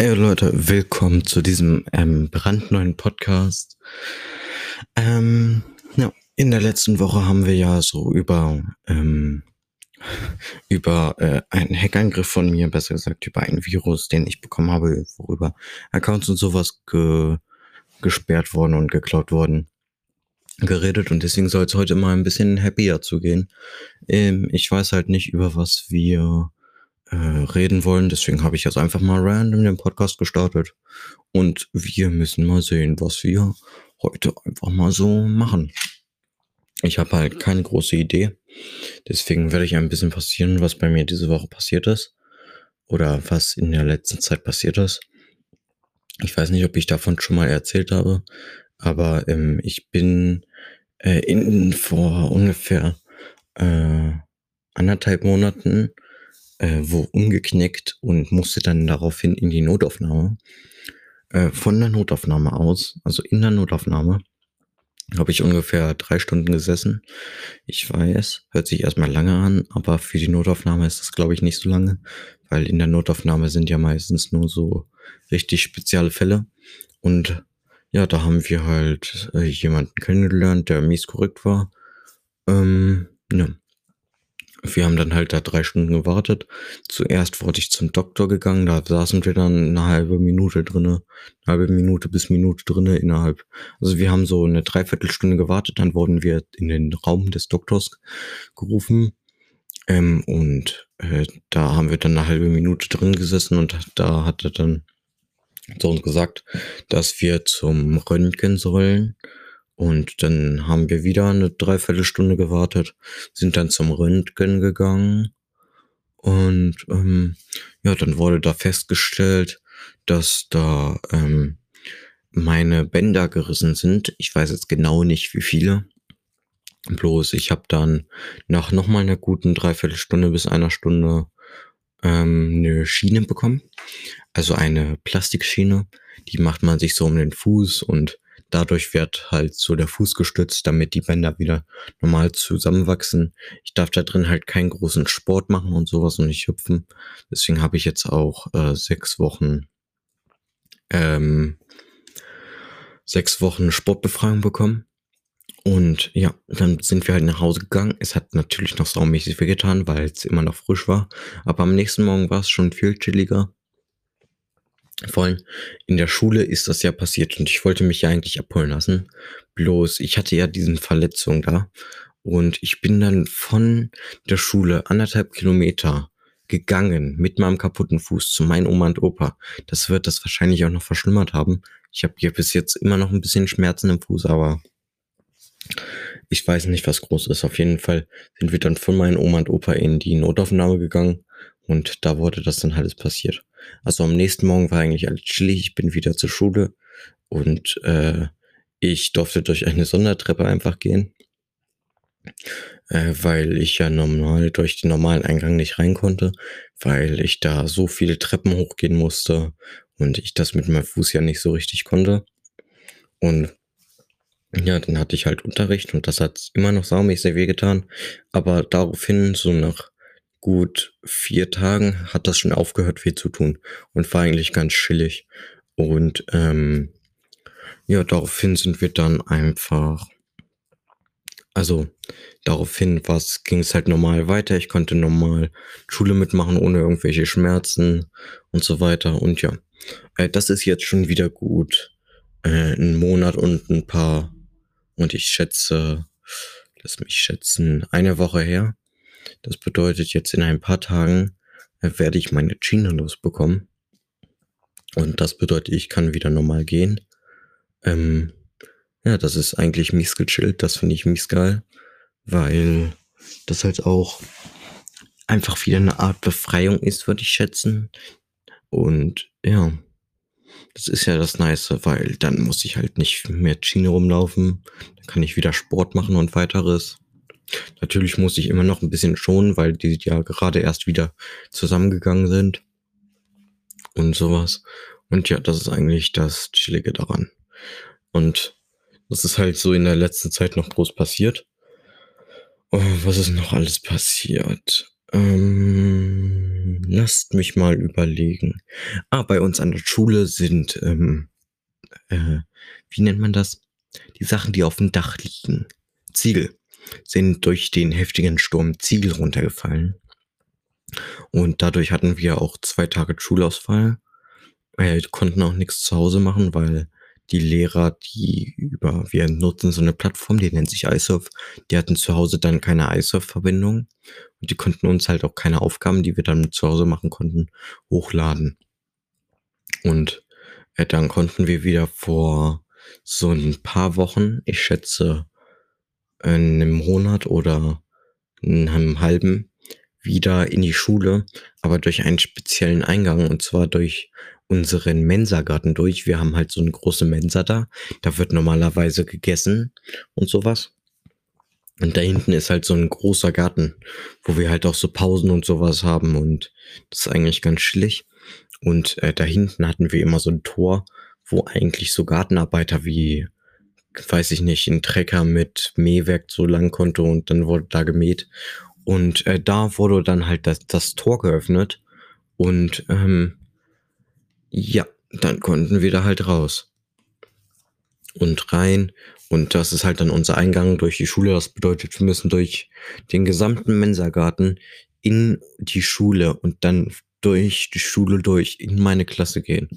Hey Leute, willkommen zu diesem ähm, brandneuen Podcast. Ähm, ja, in der letzten Woche haben wir ja so über ähm, über äh, einen Hackangriff von mir, besser gesagt über einen Virus, den ich bekommen habe, worüber Accounts und sowas ge gesperrt worden und geklaut worden, geredet und deswegen soll es heute mal ein bisschen happier zugehen. Ähm, ich weiß halt nicht, über was wir äh, reden wollen. Deswegen habe ich jetzt einfach mal random den Podcast gestartet. Und wir müssen mal sehen, was wir heute einfach mal so machen. Ich habe halt keine große Idee. Deswegen werde ich ein bisschen passieren, was bei mir diese Woche passiert ist. Oder was in der letzten Zeit passiert ist. Ich weiß nicht, ob ich davon schon mal erzählt habe. Aber ähm, ich bin äh, in, vor ungefähr äh, anderthalb Monaten äh, wo umgeknickt und musste dann daraufhin in die Notaufnahme. Äh, von der Notaufnahme aus, also in der Notaufnahme, habe ich ungefähr drei Stunden gesessen. Ich weiß, hört sich erstmal lange an, aber für die Notaufnahme ist das, glaube ich, nicht so lange, weil in der Notaufnahme sind ja meistens nur so richtig spezielle Fälle. Und ja, da haben wir halt äh, jemanden kennengelernt, der mies korrekt war. Ähm, ja wir haben dann halt da drei Stunden gewartet. Zuerst wurde ich zum Doktor gegangen, da saßen wir dann eine halbe Minute drinne, eine halbe Minute bis Minute drinne innerhalb. Also wir haben so eine Dreiviertelstunde gewartet, dann wurden wir in den Raum des Doktors gerufen. Ähm, und äh, da haben wir dann eine halbe Minute drin gesessen und da hat er dann so uns gesagt, dass wir zum Röntgen sollen. Und dann haben wir wieder eine Dreiviertelstunde gewartet, sind dann zum Röntgen gegangen. Und ähm, ja, dann wurde da festgestellt, dass da ähm, meine Bänder gerissen sind. Ich weiß jetzt genau nicht, wie viele. Bloß ich habe dann nach nochmal einer guten Dreiviertelstunde bis einer Stunde ähm, eine Schiene bekommen. Also eine Plastikschiene. Die macht man sich so um den Fuß und Dadurch wird halt so der Fuß gestützt, damit die Bänder wieder normal zusammenwachsen. Ich darf da drin halt keinen großen Sport machen und sowas und nicht hüpfen. Deswegen habe ich jetzt auch äh, sechs Wochen ähm, sechs Wochen Sportbefreiung bekommen. Und ja, dann sind wir halt nach Hause gegangen. Es hat natürlich noch saumäßig wehgetan, weil es immer noch frisch war. Aber am nächsten Morgen war es schon viel chilliger. Vor allem in der Schule ist das ja passiert und ich wollte mich ja eigentlich abholen lassen. Bloß ich hatte ja diesen Verletzung da und ich bin dann von der Schule anderthalb Kilometer gegangen mit meinem kaputten Fuß zu meinen Oma und Opa. Das wird das wahrscheinlich auch noch verschlimmert haben. Ich habe hier bis jetzt immer noch ein bisschen Schmerzen im Fuß, aber ich weiß nicht, was groß ist. Auf jeden Fall sind wir dann von meinen Oma und Opa in die Notaufnahme gegangen und da wurde das dann alles passiert. Also am nächsten Morgen war eigentlich alles chillig. Ich bin wieder zur Schule und äh, ich durfte durch eine Sondertreppe einfach gehen, äh, weil ich ja normal durch den normalen Eingang nicht rein konnte, weil ich da so viele Treppen hochgehen musste und ich das mit meinem Fuß ja nicht so richtig konnte. Und ja, dann hatte ich halt Unterricht und das hat immer noch saumäßig wehgetan. Aber daraufhin, so nach gut vier Tagen hat das schon aufgehört weh zu tun und war eigentlich ganz chillig. Und ähm, ja, daraufhin sind wir dann einfach, also daraufhin was ging es halt normal weiter. Ich konnte normal Schule mitmachen ohne irgendwelche Schmerzen und so weiter. Und ja, äh, das ist jetzt schon wieder gut. Äh, ein Monat und ein paar und ich schätze, lass mich schätzen, eine Woche her. Das bedeutet, jetzt in ein paar Tagen äh, werde ich meine China losbekommen. Und das bedeutet, ich kann wieder normal gehen. Ähm, ja, das ist eigentlich mies gechillt. Das finde ich mies geil. Weil das halt auch einfach wieder eine Art Befreiung ist, würde ich schätzen. Und ja, das ist ja das Nice, weil dann muss ich halt nicht mehr Schiene rumlaufen. Dann kann ich wieder Sport machen und weiteres. Natürlich muss ich immer noch ein bisschen schonen, weil die ja gerade erst wieder zusammengegangen sind und sowas. Und ja, das ist eigentlich das Chillige daran. Und das ist halt so in der letzten Zeit noch groß passiert. Oh, was ist noch alles passiert? Ähm, lasst mich mal überlegen. Ah, bei uns an der Schule sind, ähm, äh, wie nennt man das? Die Sachen, die auf dem Dach liegen. Ziegel sind durch den heftigen Sturm Ziegel runtergefallen. Und dadurch hatten wir auch zwei Tage Schulausfall. Wir konnten auch nichts zu Hause machen, weil die Lehrer, die über, wir nutzen so eine Plattform, die nennt sich iSurf, die hatten zu Hause dann keine iSurf-Verbindung und die konnten uns halt auch keine Aufgaben, die wir dann zu Hause machen konnten, hochladen. Und äh, dann konnten wir wieder vor so ein paar Wochen, ich schätze einem Monat oder in einem halben, wieder in die Schule, aber durch einen speziellen Eingang und zwar durch unseren Mensagarten durch. Wir haben halt so eine große Mensa da. Da wird normalerweise gegessen und sowas. Und da hinten ist halt so ein großer Garten, wo wir halt auch so Pausen und sowas haben und das ist eigentlich ganz chillig. Und äh, da hinten hatten wir immer so ein Tor, wo eigentlich so Gartenarbeiter wie, weiß ich nicht, ein Trecker mit Mähwerk so lang konnte und dann wurde da gemäht. Und äh, da wurde dann halt das, das Tor geöffnet und ähm, ja, dann konnten wir da halt raus und rein. Und das ist halt dann unser Eingang durch die Schule. Das bedeutet, wir müssen durch den gesamten Mensagarten in die Schule und dann durch die Schule durch in meine Klasse gehen.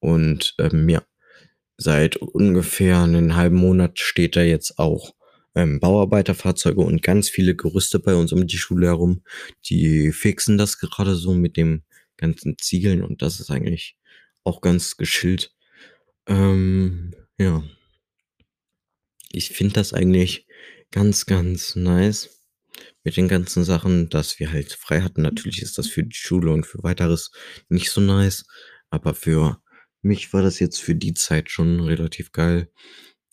Und ähm, ja, seit ungefähr einen halben Monat steht da jetzt auch ähm, Bauarbeiterfahrzeuge und ganz viele Gerüste bei uns um die Schule herum. Die fixen das gerade so mit dem ganzen Ziegeln und das ist eigentlich auch ganz geschillt. Ähm, ja. Ich finde das eigentlich ganz, ganz nice mit den ganzen Sachen, dass wir halt frei hatten. Natürlich ist das für die Schule und für weiteres nicht so nice, aber für mich war das jetzt für die Zeit schon relativ geil.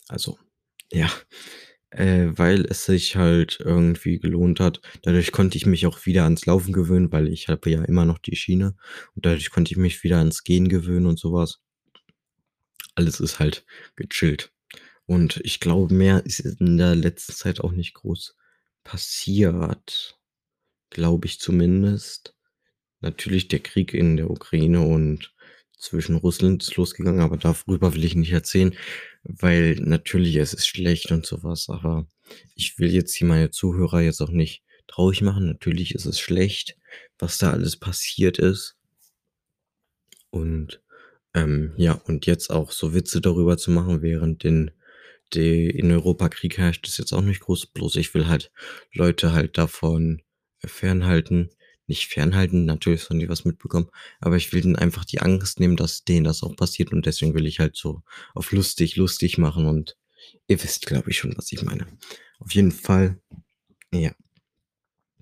Also, ja, äh, weil es sich halt irgendwie gelohnt hat. Dadurch konnte ich mich auch wieder ans Laufen gewöhnen, weil ich habe ja immer noch die Schiene und dadurch konnte ich mich wieder ans Gehen gewöhnen und sowas. Alles ist halt gechillt. Und ich glaube, mehr ist in der letzten Zeit auch nicht groß passiert. Glaube ich zumindest. Natürlich der Krieg in der Ukraine und zwischen Russland ist losgegangen, aber darüber will ich nicht erzählen, weil natürlich es ist schlecht und sowas, aber ich will jetzt hier meine Zuhörer jetzt auch nicht traurig machen. Natürlich ist es schlecht, was da alles passiert ist. Und ähm, ja, und jetzt auch so Witze darüber zu machen, während den, die in Europa Krieg herrscht, ist jetzt auch nicht groß. Bloß ich will halt Leute halt davon fernhalten, nicht fernhalten, natürlich sollen die was mitbekommen, aber ich will denen einfach die Angst nehmen, dass denen das auch passiert und deswegen will ich halt so auf lustig, lustig machen und ihr wisst, glaube ich, schon, was ich meine. Auf jeden Fall, ja.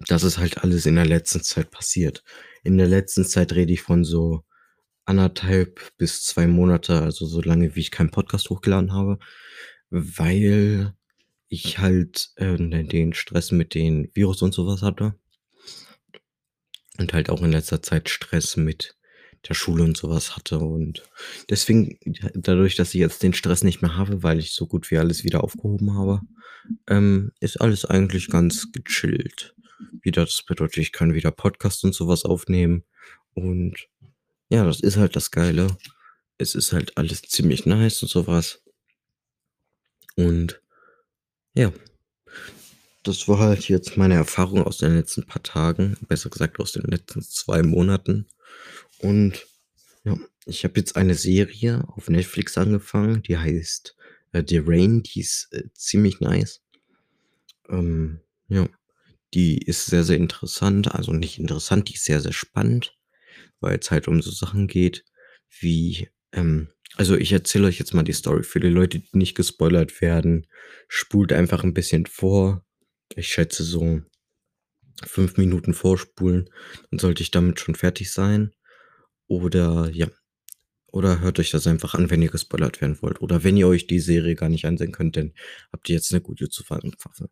Das ist halt alles in der letzten Zeit passiert. In der letzten Zeit rede ich von so anderthalb bis zwei Monate, also so lange, wie ich keinen Podcast hochgeladen habe, weil ich halt äh, den Stress mit den Virus und sowas hatte und halt auch in letzter Zeit Stress mit der Schule und sowas hatte. Und deswegen, dadurch, dass ich jetzt den Stress nicht mehr habe, weil ich so gut wie alles wieder aufgehoben habe, ähm, ist alles eigentlich ganz gechillt. Wieder, das bedeutet, ich kann wieder Podcast und sowas aufnehmen. Und ja, das ist halt das Geile. Es ist halt alles ziemlich nice und sowas. Und ja, das war halt jetzt meine Erfahrung aus den letzten paar Tagen, besser gesagt aus den letzten zwei Monaten. Und ja, ich habe jetzt eine Serie auf Netflix angefangen, die heißt äh, The Rain, die ist äh, ziemlich nice. Ähm, ja, die ist sehr, sehr interessant, also nicht interessant, die ist sehr, sehr spannend, weil es halt um so Sachen geht, wie, ähm, also ich erzähle euch jetzt mal die Story für die Leute, die nicht gespoilert werden. Spult einfach ein bisschen vor ich schätze so fünf Minuten vorspulen, dann sollte ich damit schon fertig sein. Oder ja, oder hört euch das einfach an, wenn ihr gespoilert werden wollt. Oder wenn ihr euch die Serie gar nicht ansehen könnt, dann habt ihr jetzt eine gute Zusammenfassung.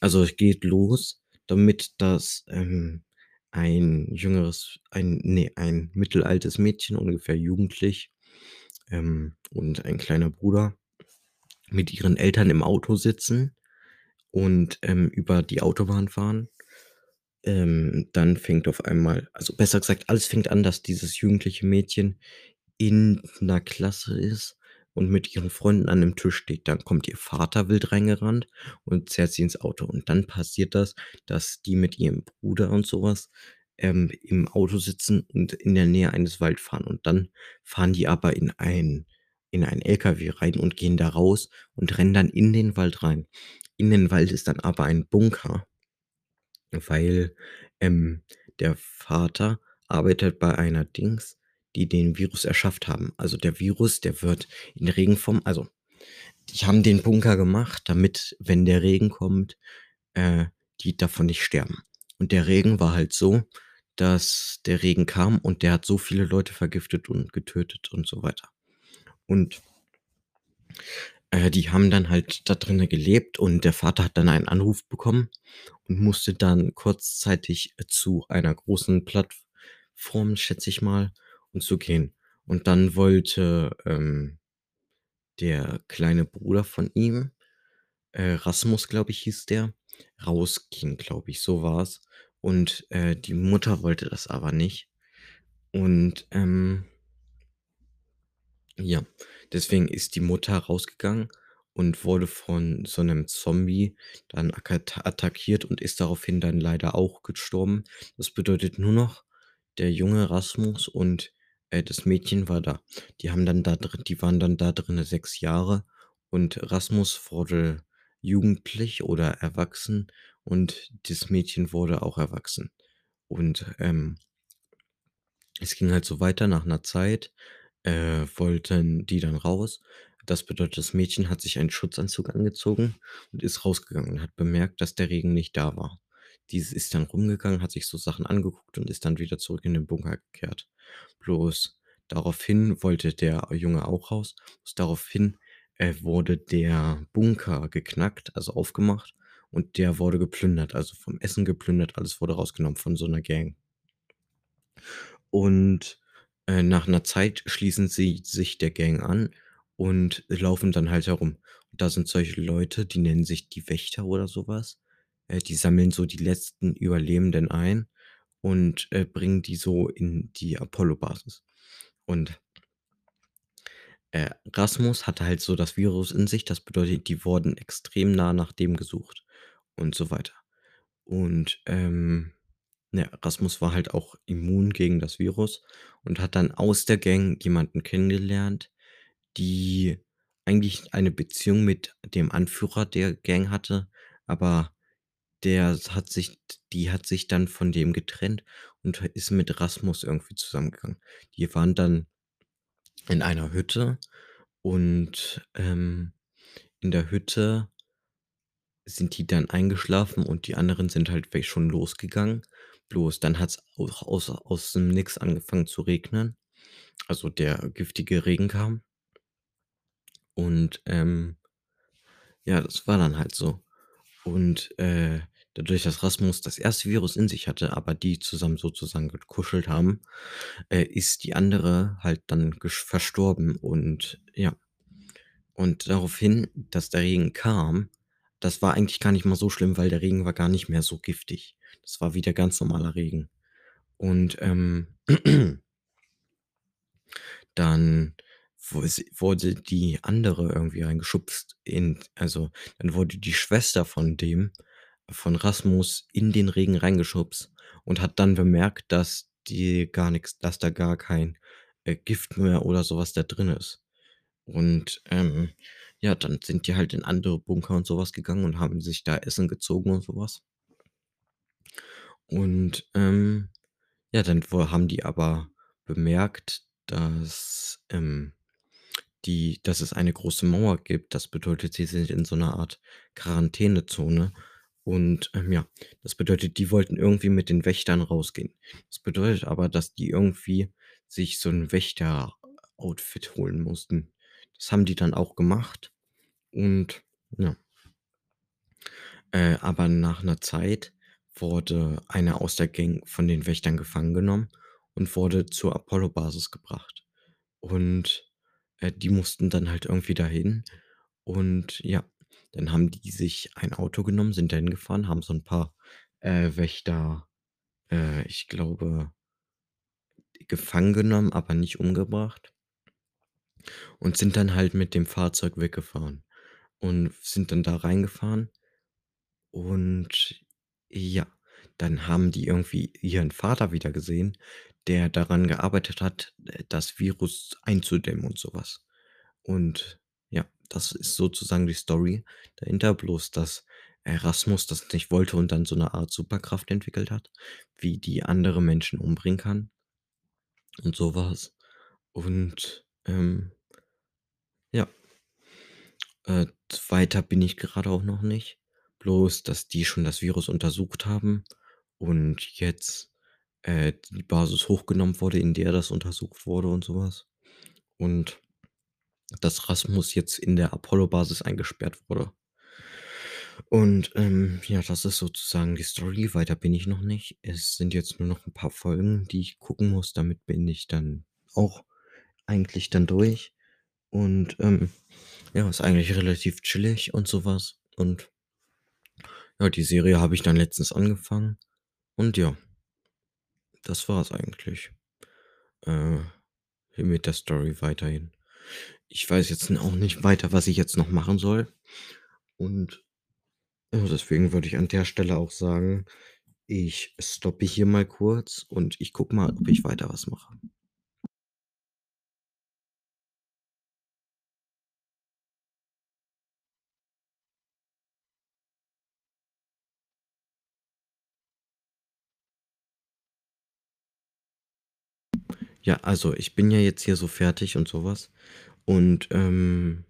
Also es geht los, damit das ähm, ein jüngeres, ein, nee, ein mittelaltes Mädchen, ungefähr jugendlich, ähm, und ein kleiner Bruder mit ihren Eltern im Auto sitzen und ähm, über die Autobahn fahren. ähm, dann fängt auf einmal also, besser gesagt, alles fängt an, dass dieses jugendliche Mädchen in 'ner Klasse ist und mit ihren Freunden an 'nem Tisch steht. Dann kommt ihr Vater wild reingerannt und zerrt sie ins Auto. Und dann passiert das, dass die mit ihrem Bruder und so was, ähm, im Auto sitzen und in der Nähe eines Wald fahren. Und dann fahren die aber in ein in einen LKW rein und gehen da raus und rennen dann in den Wald rein. In den Wald ist dann aber ein Bunker weil, ähm, der Vater arbeitet bei einer Dings, die den Virus erschafft haben. Also, der Virus, der wird in Regenform also, die haben den Bunker gemacht, damit, wenn der Regen kommt, äh, die davon nicht sterben. Und der Regen war halt so, dass der Regen kam und der hat so viele Leute vergiftet und getötet und so weiter. Und äh, die haben dann halt da drinnen gelebt und der Vater hat dann einen Anruf bekommen und musste dann kurzzeitig zu einer großen Plattform, schätze ich mal, um zu gehen. Und dann wollte, ähm, der kleine Bruder von ihm, äh, Rasmus, glaube ich, hieß der, rausgehen, glaube ich, so war's. Und, äh, die Mutter wollte das aber nicht. Und, ähm ja, deswegen ist die Mutter rausgegangen und wurde von so 'nem Zombie dann attackiert und ist daraufhin dann leider auch gestorben. Das bedeutet nur noch, der junge Rasmus und, äh, das Mädchen war da. Die haben dann da drin die waren dann da drinnen 6 Jahre und Rasmus wurde jugendlich oder erwachsen und das Mädchen wurde auch erwachsen. Und, ähm es ging halt so weiter. Nach 'ner Zeit, äh, wollten die dann raus. Das bedeutet, das Mädchen hat sich einen Schutzanzug angezogen und ist rausgegangen und hat bemerkt, dass der Regen nicht da war. Diese ist dann rumgegangen, hat sich so Sachen angeguckt und ist dann wieder zurück in den Bunker gekehrt. Bloß daraufhin wollte der Junge auch raus. Bloß daraufhin, äh, wurde der Bunker geknackt, also aufgemacht und der wurde geplündert, also vom Essen geplündert, alles wurde rausgenommen von so 'ner Gang. Und, äh, nach 'ner Zeit schließen sie sich der Gang an und laufen dann halt herum. Und da sind solche Leute, die nennen sich die Wächter oder so was. Äh, die sammeln so die letzten Überlebenden ein und, äh, bringen die so in die Apollo-Basis. Und äh, Rasmus hatte halt so das Virus in sich. Das bedeutet, die wurden extrem nah nach dem gesucht und so weiter. Und, ähm, ja, Rasmus war halt auch immun gegen das Virus und hat dann aus der Gang jemanden kennengelernt, die eigentlich eine Beziehung mit dem Anführer der Gang hatte, aber der hat sich die hat sich dann von dem getrennt und ist mit Rasmus irgendwie zusammengegangen. Die waren dann in einer Hütte und, ähm, in der Hütte sind die dann eingeschlafen und die anderen sind halt schon losgegangen. Bloß dann hat's auch aus aus dem Nix angefangen zu regnen. Also, der giftige Regen kam. Und, ähm ja, das war dann halt so. Und, äh, dadurch, dass Rasmus das erste Virus in sich hatte, aber die zusammen sozusagen gekuschelt haben, äh, ist die andere halt dann verstorben und ja. Und daraufhin, dass der Regen kam, das war eigentlich gar nicht mal so schlimm, weil der Regen war gar nicht mehr so giftig. Das war wieder ganz normaler Regen. Und, ähm dann wurde die andere irgendwie reingeschubst in also, dann wurde die Schwester von dem von Rasmus in den Regen reingeschubst und hat dann bemerkt, dass die gar nix dass da gar kein, äh, Gift mehr oder so was da drin ist. Und, ähm, ja, dann sind die halt in andere Bunker und so was gegangen und haben sich da Essen gezogen und so was. Und, ähm, ja, dann wo haben die aber bemerkt, dass, ähm, die dass es eine große Mauer gibt. Das bedeutet, sie sind in so 'ner Art Quarantänezone. Und, ähm, ja, das bedeutet, die wollten irgendwie mit den Wächtern rausgehen. Das bedeutet aber, dass die irgendwie sich so 'n Wächter-Outfit holen mussten. Das haben die dann auch gemacht und ja. Äh, aber nach 'ner Zeit wurde einer aus der Gang von den Wächtern gefangen genommen und wurde zur Apollo-Basis gebracht. Und, äh, die mussten dann halt irgendwie dahin. Und ja, dann haben die sich ein Auto genommen, sind dahin gefahren, haben so 'n paar, äh, Wächter äh, ich glaube gefangen genommen, aber nicht umgebracht. Und sind dann halt mit dem Fahrzeug weggefahren und sind dann da reingefahren. Und ja, dann haben die irgendwie ihren Vater wieder gesehen, der daran gearbeitet hat, äh, das Virus einzudämmen und so was. Und ja, das ist sozusagen die Story dahinter, bloß dass Erasmus das nicht wollte und dann so 'ne Art Superkraft entwickelt hat, wie die andere Menschen umbringen kann und so was. Und, ähm ja. Äh, weiter bin ich gerade auch noch nicht. Bloß, dass die schon das Virus untersucht haben und jetzt, äh, die Basis hochgenommen wurde, in der das untersucht wurde und so was. Und dass Rasmus jetzt in der Apollo-Basis eingesperrt wurde. Und, ähm, ja, das ist sozusagen die Story. Weiter bin ich noch nicht. Es sind jetzt nur noch 'n paar Folgen, die ich gucken muss. Damit bin ich dann auch eigentlich dann durch. Und, ähm, ja, ist eigentlich relativ chillig und so was. Und ja, die Serie habe ich dann letztens angefangen und ja. Das war's eigentlich, äh, mit der Story weiterhin. Ich weiß jetzt auch nicht weiter, was ich jetzt noch machen soll. Und ja, deswegen würde ich an der Stelle auch sagen, ich stoppe hier mal kurz und ich gucke mal, ob ich weiter was mache. Ja, also, ich bin ja jetzt hier so fertig und so was. Und, ähm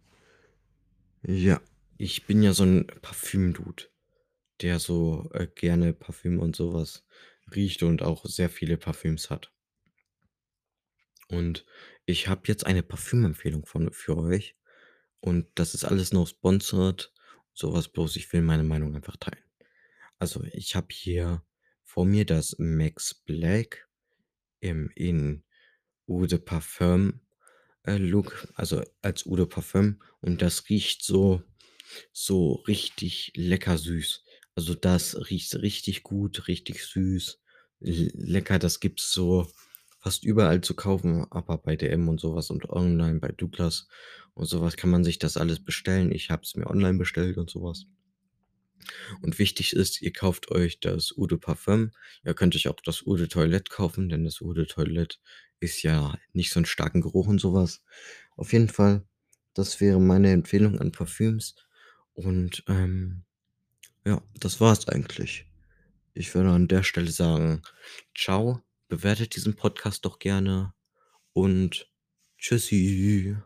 ja, ich bin ja so 'n Parfüm-Dude, der so, äh, gerne Parfüm und so was riecht und auch sehr viele Parfüms hat. Und ich habe jetzt eine Parfümempfehlung von für euch und das ist alles no sponsored, so was, bloß ich will meine Meinung einfach teilen. Also, ich habe hier vor mir das Max Black im in Eau de Parfum, äh, Look, also, als Eau Parfum und das riecht so so richtig lecker süß. Also, das riecht richtig gut, richtig süß, lecker. Das gibt's so fast überall zu kaufen, aber bei DM und so was und online bei Douglas und so was kann man sich das alles bestellen. Ich habe es mir online bestellt und so was. Und wichtig ist, ihr kauft euch das Eau Parfum. Ihr könnt euch auch das Eau Toilette kaufen, denn das Eau de Toilette ist ja nicht so 'n starken Geruch und so was. Auf jeden Fall, das wäre meine Empfehlung an Parfüms und, ähm, ja, das war's eigentlich. Ich würde an der Stelle sagen: „Tschau, bewertet diesen Podcast doch gerne und tschüssi.“